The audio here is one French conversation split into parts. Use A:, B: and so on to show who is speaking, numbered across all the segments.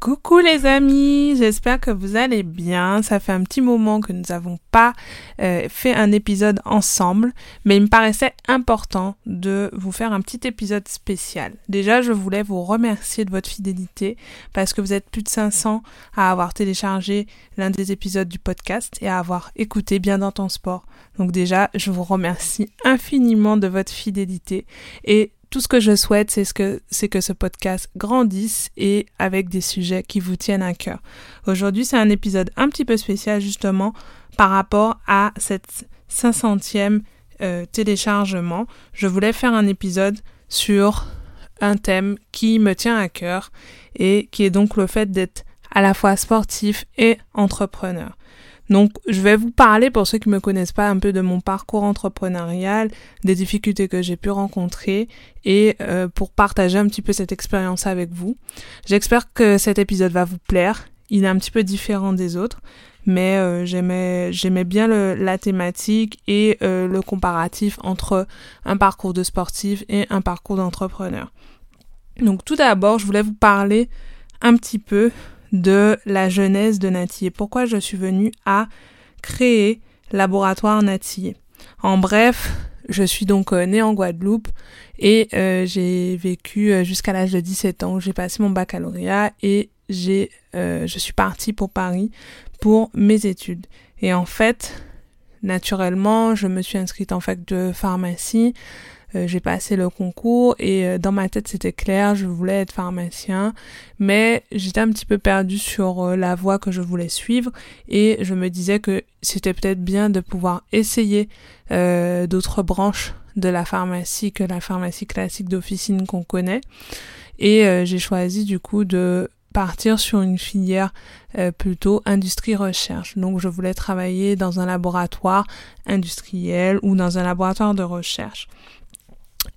A: Coucou les amis, j'espère que vous allez bien. Ça fait un petit moment que nous n'avons pas euh, fait un épisode ensemble, mais il me paraissait important de vous faire un petit épisode spécial. Déjà, je voulais vous remercier de votre fidélité parce que vous êtes plus de 500 à avoir téléchargé l'un des épisodes du podcast et à avoir écouté bien dans ton sport. Donc déjà, je vous remercie infiniment de votre fidélité et tout ce que je souhaite, c'est ce que, c'est que ce podcast grandisse et avec des sujets qui vous tiennent à cœur. Aujourd'hui, c'est un épisode un petit peu spécial justement par rapport à cette 500e euh, téléchargement. Je voulais faire un épisode sur un thème qui me tient à cœur et qui est donc le fait d'être à la fois sportif et entrepreneur. Donc, je vais vous parler, pour ceux qui ne me connaissent pas, un peu de mon parcours entrepreneurial, des difficultés que j'ai pu rencontrer et euh, pour partager un petit peu cette expérience avec vous. J'espère que cet épisode va vous plaire. Il est un petit peu différent des autres, mais euh, j'aimais bien la thématique et euh, le comparatif entre un parcours de sportif et un parcours d'entrepreneur. Donc, tout d'abord, je voulais vous parler un petit peu de la jeunesse de Natillé. Pourquoi je suis venue à créer Laboratoire Natillé. En bref, je suis donc euh, née en Guadeloupe et euh, j'ai vécu euh, jusqu'à l'âge de 17 ans. J'ai passé mon baccalauréat et j'ai, je suis partie pour Paris pour mes études. Et en fait, naturellement, je me suis inscrite en fac de pharmacie. Euh, j'ai passé le concours et euh, dans ma tête c'était clair, je voulais être pharmacien, mais j'étais un petit peu perdue sur euh, la voie que je voulais suivre et je me disais que c'était peut-être bien de pouvoir essayer d'autres branches de la pharmacie que la pharmacie classique d'officine qu'on connaît. Et j'ai choisi du coup de partir sur une filière plutôt industrie recherche. Donc je voulais travailler dans un laboratoire industriel ou dans un laboratoire de recherche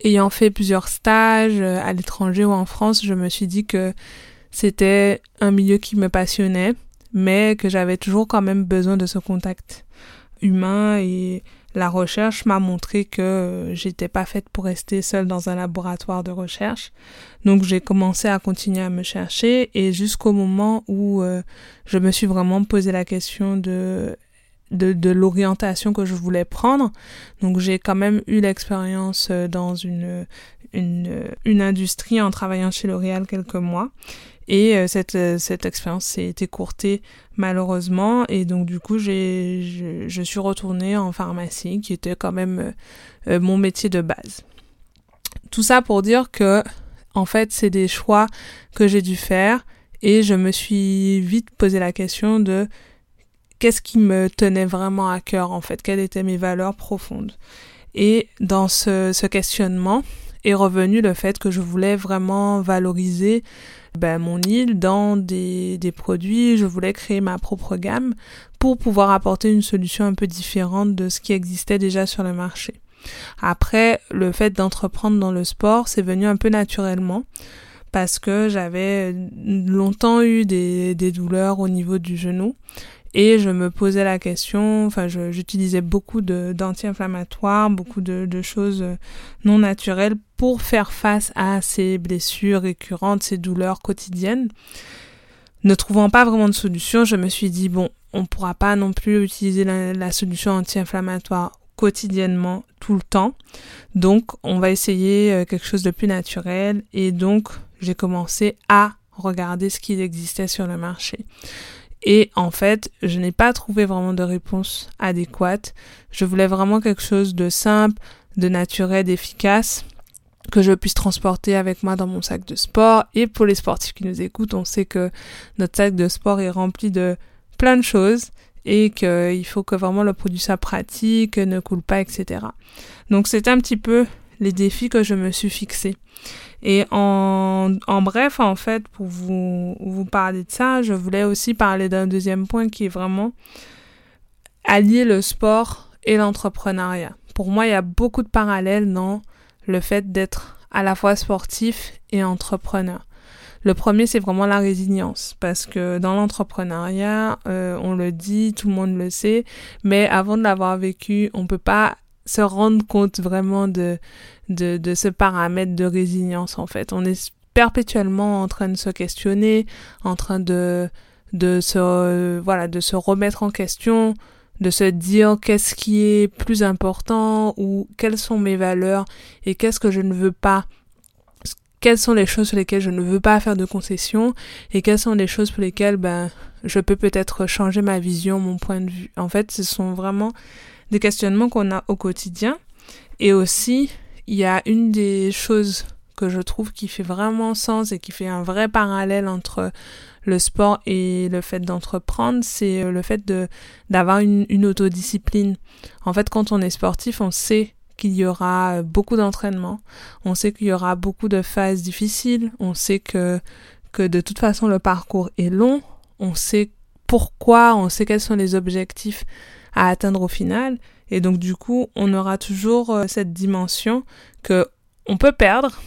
A: ayant fait plusieurs stages euh, à l'étranger ou en France, je me suis dit que c'était un milieu qui me passionnait, mais que j'avais toujours quand même besoin de ce contact humain et la recherche m'a montré que euh, j'étais pas faite pour rester seule dans un laboratoire de recherche. Donc j'ai commencé à continuer à me chercher et jusqu'au moment où euh, je me suis vraiment posé la question de de, de l'orientation que je voulais prendre. Donc j'ai quand même eu l'expérience euh, dans une, une, une industrie en travaillant chez L'Oréal quelques mois. Et euh, cette, euh, cette expérience s'est écourtée malheureusement. Et donc du coup, j'ai, je, suis retournée en pharmacie, qui était quand même mon métier de base. Tout ça pour dire que, en fait, c'est des choix que j'ai dû faire. Et je me suis vite posé la question de qu'est-ce qui me tenait vraiment à cœur en fait, quelles étaient mes valeurs profondes? Et dans ce, questionnement est revenu le fait que je voulais vraiment valoriser ben, mon île dans des, produits, je voulais créer ma propre gamme pour pouvoir apporter une solution un peu différente de ce qui existait déjà sur le marché. Après, le fait d'entreprendre dans le sport, c'est venu un peu naturellement parce que j'avais longtemps eu des douleurs au niveau du genou et je me posais la question, enfin j'utilisais beaucoup d'anti-inflammatoires, beaucoup de, choses non naturelles pour faire face à ces blessures récurrentes, ces douleurs quotidiennes. Ne trouvant pas vraiment de solution, je me suis dit, bon, on pourra pas non plus utiliser la, la solution anti-inflammatoire quotidiennement, tout le temps. Donc, on va essayer euh, quelque chose de plus naturel. Et donc, j'ai commencé à regarder ce qui existait sur le marché. Et en fait, je n'ai pas trouvé vraiment de réponse adéquate. Je voulais vraiment quelque chose de simple, de naturel, d'efficace que je puisse transporter avec moi dans mon sac de sport. Et pour les sportifs qui nous écoutent, on sait que notre sac de sport est rempli de plein de choses et qu'il faut que vraiment le produit soit pratique, ne coule pas, etc. Donc c'est un petit peu les défis que je me suis fixés. Et en, bref, en fait, pour vous, vous parler de ça, je voulais aussi parler d'un deuxième point qui est vraiment allier le sport et l'entrepreneuriat. Pour moi, il y a beaucoup de parallèles dans le fait d'être à la fois sportif et entrepreneur. Le premier, c'est vraiment la résilience, parce que dans l'entrepreneuriat, euh, on le dit, tout le monde le sait, mais avant de l'avoir vécu, on peut pas se rendre compte vraiment de, de, ce paramètre de résilience, en fait. On est perpétuellement en train de se questionner, en train de, de se, voilà, de se remettre en question, de se dire qu'est-ce qui est plus important ou quelles sont mes valeurs et qu'est-ce que je ne veux pas quelles sont les choses sur lesquelles je ne veux pas faire de concessions et quelles sont les choses pour lesquelles ben je peux peut-être changer ma vision, mon point de vue. En fait, ce sont vraiment des questionnements qu'on a au quotidien. Et aussi il y a une des choses que je trouve qui fait vraiment sens et qui fait un vrai parallèle entre le sport et le fait d'entreprendre, c'est euh, le fait d'avoir une, une autodiscipline. En fait, quand on est sportif, on sait qu'il y aura euh, beaucoup d'entraînement, on sait qu'il y aura beaucoup de phases difficiles, on sait que que de toute façon le parcours est long, on sait pourquoi, on sait quels sont les objectifs à atteindre au final et donc du coup, on aura toujours euh, cette dimension que on peut perdre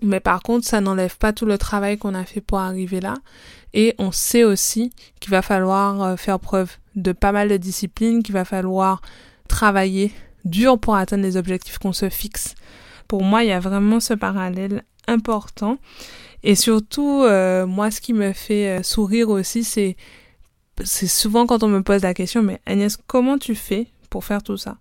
A: mais par contre, ça n'enlève pas tout le travail qu'on a fait pour arriver là. Et on sait aussi qu'il va falloir euh, faire preuve de pas mal de discipline, qu'il va falloir travailler dur pour atteindre les objectifs qu'on se fixe. Pour moi, il y a vraiment ce parallèle important. Et surtout, euh, moi, ce qui me fait sourire aussi, c'est c'est souvent quand on me pose la question, mais Agnès, comment tu fais pour faire tout ça?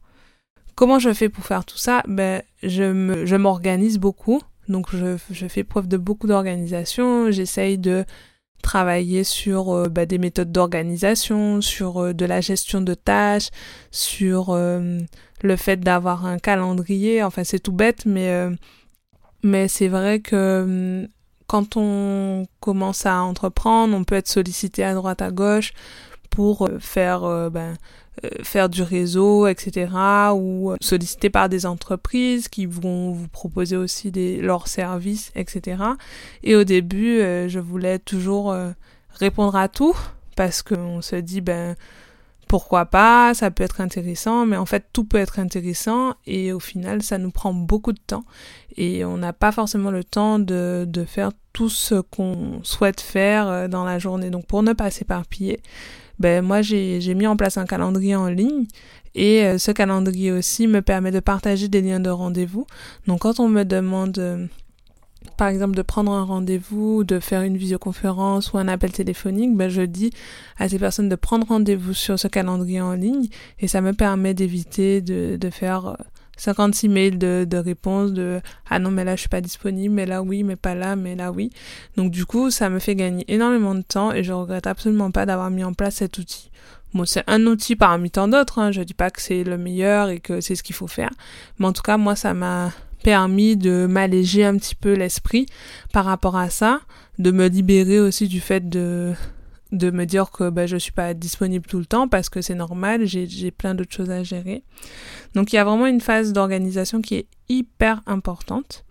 A: Comment je fais pour faire tout ça? Ben, je me, je m'organise beaucoup. Donc je, je fais preuve de beaucoup d'organisation, j'essaye de travailler sur euh, bah, des méthodes d'organisation, sur euh, de la gestion de tâches, sur euh, le fait d'avoir un calendrier. Enfin, c'est tout bête, mais mais c'est vrai que quand on commence à entreprendre, on peut être sollicité à droite à gauche pour faire ben, euh, faire du réseau, etc. ou euh, sollicité par des entreprises qui vont vous proposer aussi des, leurs services, etc. Et au début, euh, je voulais toujours répondre à tout parce qu'on se dit, ben, pourquoi pas, ça peut être intéressant, mais en fait tout peut être intéressant et au final ça nous prend beaucoup de temps et on n'a pas forcément le temps de, de faire tout ce qu'on souhaite faire dans la journée. Donc pour ne pas s'éparpiller, ben moi j'ai mis en place un calendrier en ligne et euh, ce calendrier aussi me permet de partager des liens de rendez-vous. Donc quand on me demande euh, par exemple de prendre un rendez-vous, de faire une visioconférence ou un appel téléphonique, ben je dis à ces personnes de prendre rendez-vous sur ce calendrier en ligne et ça me permet d'éviter de, faire euh, 56 mails de, de réponses de ah non mais là je suis pas disponible mais là oui mais pas là mais là oui donc du coup ça me fait gagner énormément de temps et je regrette absolument pas d'avoir mis en place cet outil bon c'est un outil parmi tant d'autres hein. je dis pas que c'est le meilleur et que c'est ce qu'il faut faire mais en tout cas moi ça m'a permis de m'alléger un petit peu l'esprit par rapport à ça de me libérer aussi du fait de de me dire que ben, je suis pas disponible tout le temps parce que c'est normal, j'ai plein d'autres choses à gérer. Donc il y a vraiment une phase d'organisation qui est hyper importante.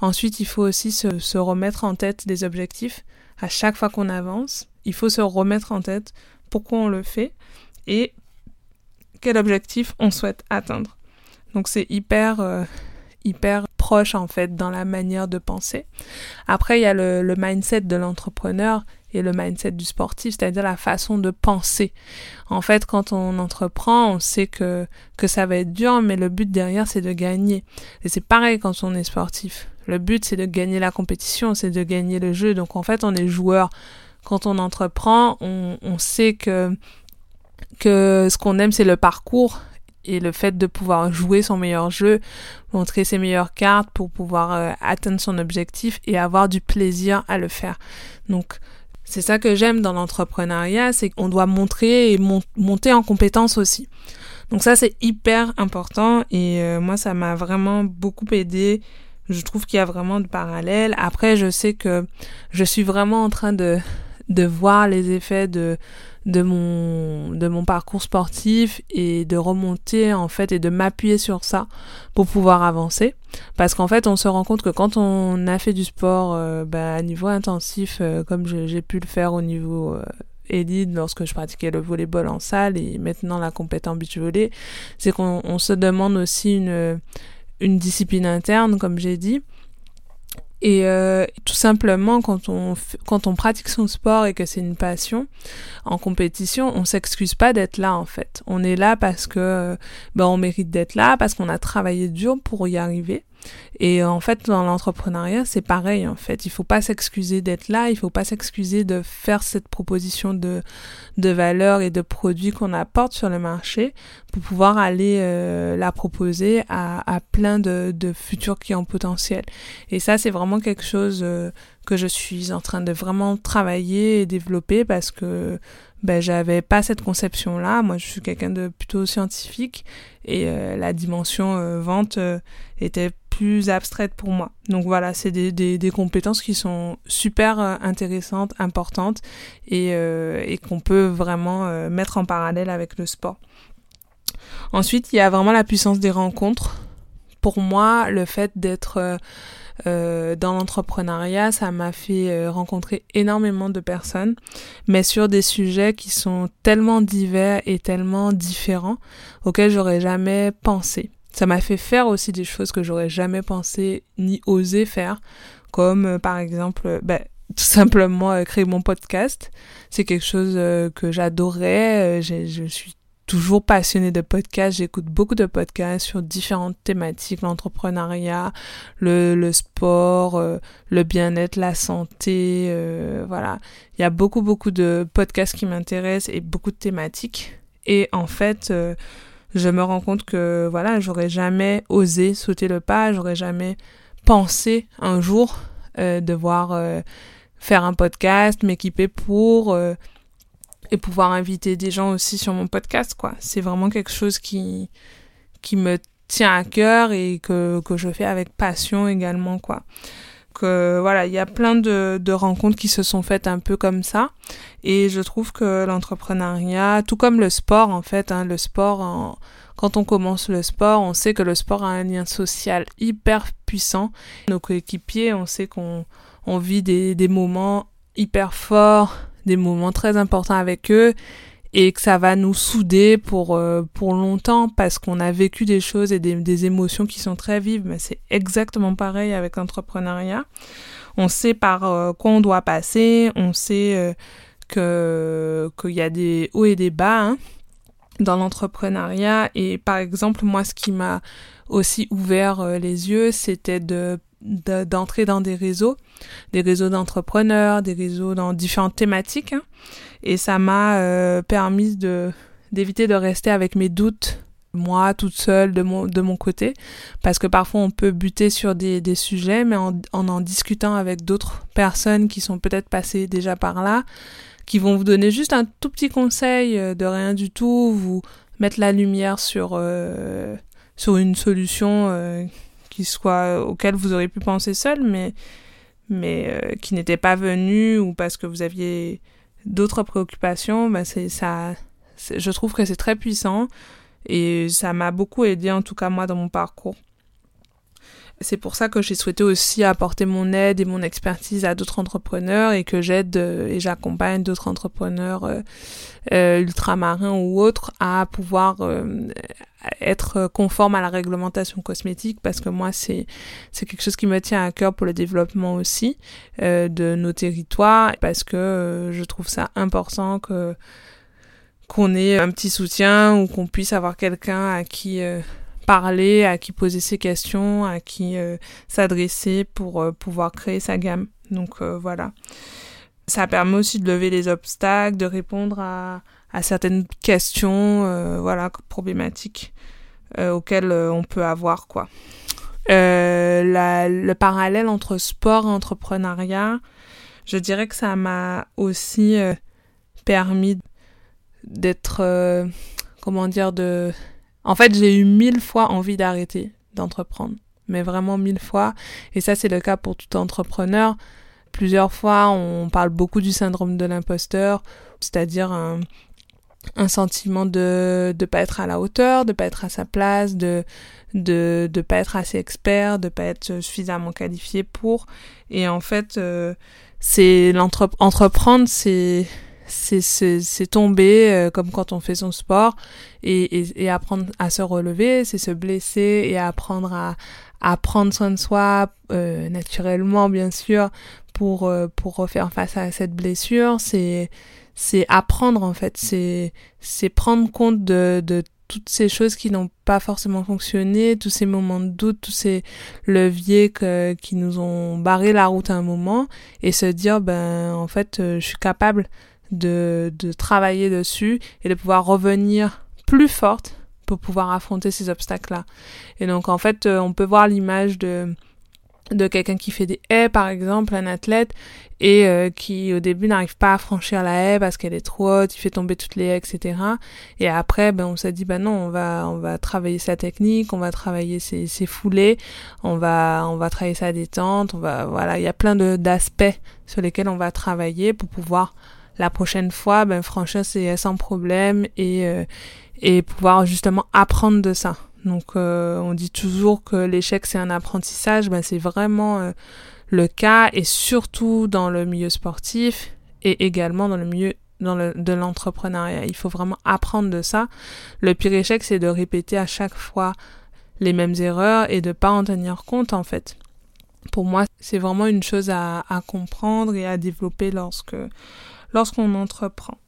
A: Ensuite, il faut aussi se, se remettre en tête des objectifs. À chaque fois qu'on avance, il faut se remettre en tête pourquoi on le fait et quel objectif on souhaite atteindre. Donc c'est hyper euh, hyper proche en fait dans la manière de penser. Après, il y a le, le mindset de l'entrepreneur et le mindset du sportif, c'est-à-dire la façon de penser. En fait, quand on entreprend, on sait que, que ça va être dur, mais le but derrière, c'est de gagner. Et c'est pareil quand on est sportif. Le but, c'est de gagner la compétition, c'est de gagner le jeu. Donc, en fait, on est joueur. Quand on entreprend, on, on sait que, que ce qu'on aime, c'est le parcours et le fait de pouvoir jouer son meilleur jeu, montrer ses meilleures cartes pour pouvoir euh, atteindre son objectif et avoir du plaisir à le faire. Donc, c'est ça que j'aime dans l'entrepreneuriat, c'est qu'on doit montrer et monter en compétence aussi. Donc ça, c'est hyper important et euh, moi, ça m'a vraiment beaucoup aidé. Je trouve qu'il y a vraiment de parallèles. Après, je sais que je suis vraiment en train de, de voir les effets de, de mon de mon parcours sportif et de remonter en fait et de m'appuyer sur ça pour pouvoir avancer. Parce qu'en fait on se rend compte que quand on a fait du sport euh, bah, à niveau intensif euh, comme j'ai pu le faire au niveau euh, élite lorsque je pratiquais le volleyball en salle et maintenant la compétence beach volley c'est qu'on se demande aussi une une discipline interne comme j'ai dit et euh, tout simplement, quand on, quand on pratique son sport et que c'est une passion, en compétition, on s'excuse pas d'être là en fait. On est là parce que ben, on mérite d'être là, parce qu'on a travaillé dur pour y arriver. Et en fait, dans l'entrepreneuriat, c'est pareil. En fait, il faut pas s'excuser d'être là. Il faut pas s'excuser de faire cette proposition de de valeur et de produits qu'on apporte sur le marché pour pouvoir aller euh, la proposer à, à plein de, de futurs clients potentiels. Et ça, c'est vraiment quelque chose euh, que je suis en train de vraiment travailler et développer parce que ben j'avais pas cette conception là moi je suis quelqu'un de plutôt scientifique et euh, la dimension euh, vente euh, était plus abstraite pour moi. Donc voilà c'est des, des, des, compétences qui sont super intéressantes importantes et, et qu'on peut vraiment mettre en parallèle avec le sport. Ensuite il y a vraiment la puissance des rencontres. Pour moi le fait d'être euh, dans l'entrepreneuriat, ça m'a fait euh, rencontrer énormément de personnes, mais sur des sujets qui sont tellement divers et tellement différents auxquels j'aurais jamais pensé. Ça m'a fait faire aussi des choses que j'aurais jamais pensé ni osé faire, comme euh, par exemple, ben, tout simplement créer mon podcast. C'est quelque chose que j'adorais. je suis toujours passionnée de podcasts. J'écoute beaucoup de podcasts sur différentes thématiques, l'entrepreneuriat, le, le sport, euh, le bien-être, la santé. Euh, voilà, il y a beaucoup beaucoup de podcasts qui m'intéressent et beaucoup de thématiques. Et en fait, euh, je me rends compte que voilà, j'aurais jamais osé sauter le pas, j'aurais jamais pensé un jour devoir faire un podcast, m'équiper pour et pouvoir inviter des gens aussi sur mon podcast quoi. C'est vraiment quelque chose qui qui me tient à cœur et que que je fais avec passion également quoi. Que voilà il y a plein de de rencontres qui se sont faites un peu comme ça. Et je trouve que l'entrepreneuriat tout comme le sport en fait hein, le sport quand on commence le sport, on sait que le sport a un lien social hyper puissant. Nos coéquipiers, on sait qu'on on vit des, des moments hyper forts, des moments très importants avec eux et que ça va nous souder pour euh, pour longtemps parce qu'on a vécu des choses et des, émotions qui sont très vives. Mais c'est exactement pareil avec l'entrepreneuriat. On sait par euh, quoi on doit passer. On sait euh, que qu'il y a des hauts et des bas hein, dans l'entrepreneuriat. Et par exemple moi ce qui m'a aussi ouvert les yeux c'était de d'entrer dans des réseaux, des réseaux d'entrepreneurs, des réseaux dans différentes thématiques. Hein. Et ça m'a euh, permis de d'éviter de rester avec mes doutes moi toute seule de mon de mon côté parce que parfois on peut buter sur des, des sujets mais en, en discutant avec d'autres personnes qui sont peut-être passées déjà par là qui vont vous donner juste un tout petit conseil euh, de rien du tout vous mettre la lumière sur euh, sur une solution qui soit auquel vous auriez pu penser seul, mais euh, qui n'était pas venu ou parce que vous aviez d'autres préoccupations, bah c'est ça. Je trouve que c'est très puissant et ça m'a beaucoup aidé en tout cas moi dans mon parcours. C'est pour ça que j'ai souhaité aussi apporter mon aide et mon expertise à d'autres entrepreneurs et que j'aide euh, et j'accompagne d'autres entrepreneurs euh, euh, ultramarins ou autres à pouvoir être conforme à la réglementation cosmétique parce que moi c'est c'est quelque chose qui me tient à cœur pour le développement aussi de nos territoires parce que je trouve ça important que qu'on ait un petit soutien ou qu'on puisse avoir quelqu'un à qui parler, à qui poser ses questions, à qui euh, s'adresser pour euh, pouvoir créer sa gamme. Donc euh, voilà. Ça permet aussi de lever les obstacles, de répondre à, certaines questions, voilà, problématiques auxquelles on peut avoir quoi. Le parallèle entre sport et entrepreneuriat, je dirais que ça m'a aussi permis d'être, comment dire, de en fait, j'ai eu mille fois envie d'arrêter d'entreprendre, mais vraiment mille fois. Et ça, c'est le cas pour tout entrepreneur. Plusieurs fois, on parle beaucoup du syndrome de l'imposteur, c'est-à-dire un, sentiment de ne pas être à la hauteur, de pas être à sa place, de de de pas être assez expert, de pas être suffisamment qualifié pour. Et en fait, euh, c'est l'entreprendre, c'est c'est tomber euh, comme quand on fait son sport et, et, et apprendre à se relever, c'est se blesser et apprendre à, à prendre soin de soi euh, naturellement bien sûr pour euh, pour faire face à cette blessure, c'est c'est apprendre en fait, c'est c'est prendre compte de de toutes ces choses qui n'ont pas forcément fonctionné, tous ces moments de doute, tous ces leviers que, qui nous ont barré la route à un moment et se dire ben en fait euh, je suis capable de, de travailler dessus et de pouvoir revenir plus forte pour pouvoir affronter ces obstacles-là. Et donc en fait, euh, on peut voir l'image de de quelqu'un qui fait des haies par exemple, un athlète et euh, qui au début n'arrive pas à franchir la haie parce qu'elle est trop haute, il fait tomber toutes les haies, etc. Et après, ben on s'est dit ben non, on va on va travailler sa technique, on va travailler ses, ses foulées, on va on va travailler sa détente, on va voilà, il y a plein de d'aspects sur lesquels on va travailler pour pouvoir la prochaine fois, ben franchir c'est sans problème et euh, et pouvoir justement apprendre de ça. Donc euh, on dit toujours que l'échec c'est un apprentissage, ben c'est vraiment euh, le cas et surtout dans le milieu sportif et également dans le milieu dans le, de l'entrepreneuriat. Il faut vraiment apprendre de ça. Le pire échec c'est de répéter à chaque fois les mêmes erreurs et de pas en tenir compte en fait. Pour moi, c'est vraiment une chose à, à comprendre et à développer lorsque lorsqu'on entreprend.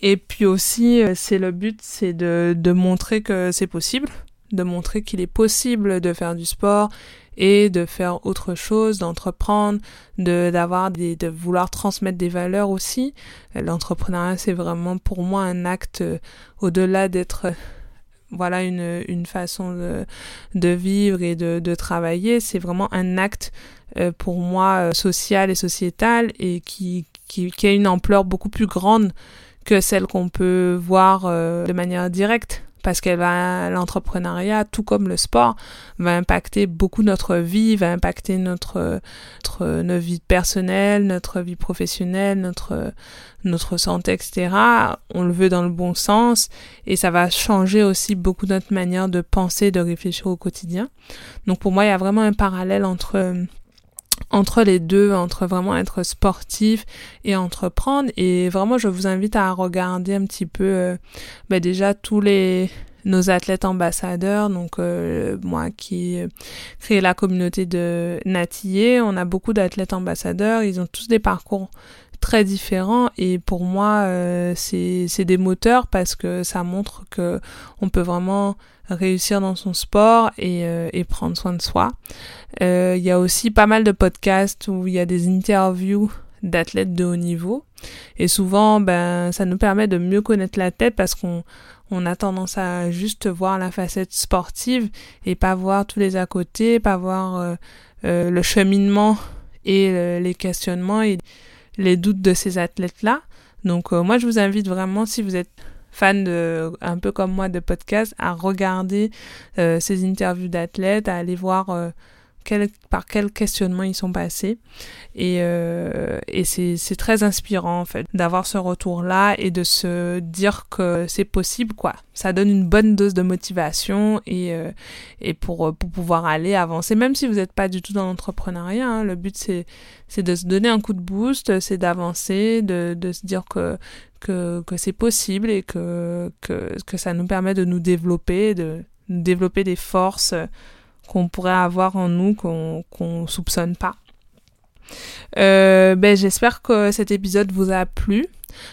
A: Et puis aussi, euh, c'est le but, c'est de, de montrer que c'est possible, de montrer qu'il est possible de faire du sport et de faire autre chose, d'entreprendre, de d'avoir des de vouloir transmettre des valeurs aussi. L'entrepreneuriat c'est vraiment pour moi un acte euh, au-delà d'être voilà une, une façon de, vivre et de, de travailler, c'est vraiment un acte euh, pour moi social et sociétal et qui, qui, qui a une ampleur beaucoup plus grande que celle qu'on peut voir euh, de manière directe parce que l'entrepreneuriat, tout comme le sport, va impacter beaucoup notre vie, va impacter notre, notre, notre vie personnelle, notre vie professionnelle, notre, notre santé, etc. On le veut dans le bon sens et ça va changer aussi beaucoup notre manière de penser, de réfléchir au quotidien. Donc pour moi, il y a vraiment un parallèle entre entre les deux, entre vraiment être sportif et entreprendre. Et vraiment, je vous invite à regarder un petit peu, euh, ben déjà tous les nos athlètes ambassadeurs. Donc euh, moi qui crée la communauté de Natillé, on a beaucoup d'athlètes ambassadeurs. Ils ont tous des parcours très différents et pour moi euh, c'est des moteurs parce que ça montre que on peut vraiment réussir dans son sport et, euh, et prendre soin de soi. Euh, il y a aussi pas mal de podcasts où il y a des interviews d'athlètes de haut niveau. Et souvent ben ça nous permet de mieux connaître la tête parce qu'on on a tendance à juste voir la facette sportive et pas voir tous les à côté, pas voir euh, le cheminement et les questionnements. Et les doutes de ces athlètes-là. Donc moi je vous invite vraiment si vous êtes fan de, un peu comme moi de podcast, à regarder euh, ces interviews d'athlètes, à aller voir euh, par quel questionnement ils sont passés. Et, euh, c'est, très inspirant, en fait, d'avoir ce retour-là et de se dire que c'est possible, quoi. Ça donne une bonne dose de motivation et, euh, et pour, pouvoir aller avancer, même si vous n'êtes pas du tout dans l'entrepreneuriat. Hein, le but, c'est, de se donner un coup de boost, c'est d'avancer, de, se dire que, c'est possible et que ça nous permet de nous développer, de développer des forces qu'on pourrait avoir en nous qu'on qu'on soupçonne pas. Euh, ben j'espère que cet épisode vous a plu.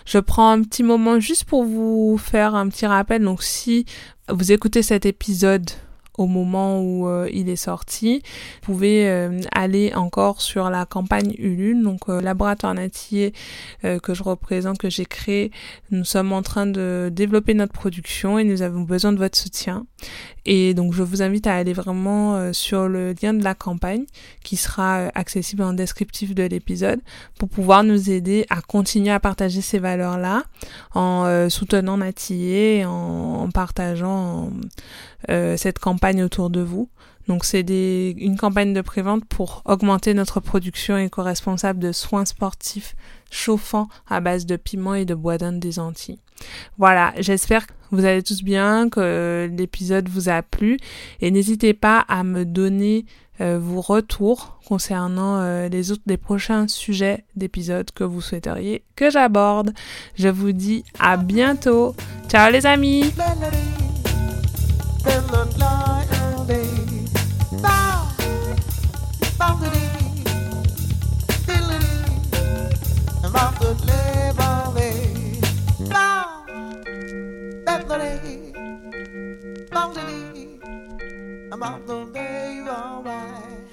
A: Je prends un petit moment juste pour vous faire un petit rappel. Donc si vous écoutez cet épisode au moment où euh, il est sorti. Vous pouvez euh, aller encore sur la campagne Ulule, donc euh, laboratoire natillé que je représente, que j'ai créé. Nous sommes en train de développer notre production et nous avons besoin de votre soutien. Et donc je vous invite à aller vraiment sur le lien de la campagne qui sera accessible en descriptif de l'épisode pour pouvoir nous aider à continuer à partager ces valeurs-là en soutenant Natillé en, en partageant cette campagne autour de vous. Donc c'est une campagne de prévente pour augmenter notre production éco-responsable de soins sportifs chauffants à base de piment et de bois d'Inde des Antilles. Voilà, j'espère que vous allez tous bien, que l'épisode vous a plu et n'hésitez pas à me donner euh, vos retours concernant euh, les autres des prochains sujets d'épisodes que vous souhaiteriez que j'aborde. Je vous dis à bientôt. Ciao les amis. about the day, about the day, alright.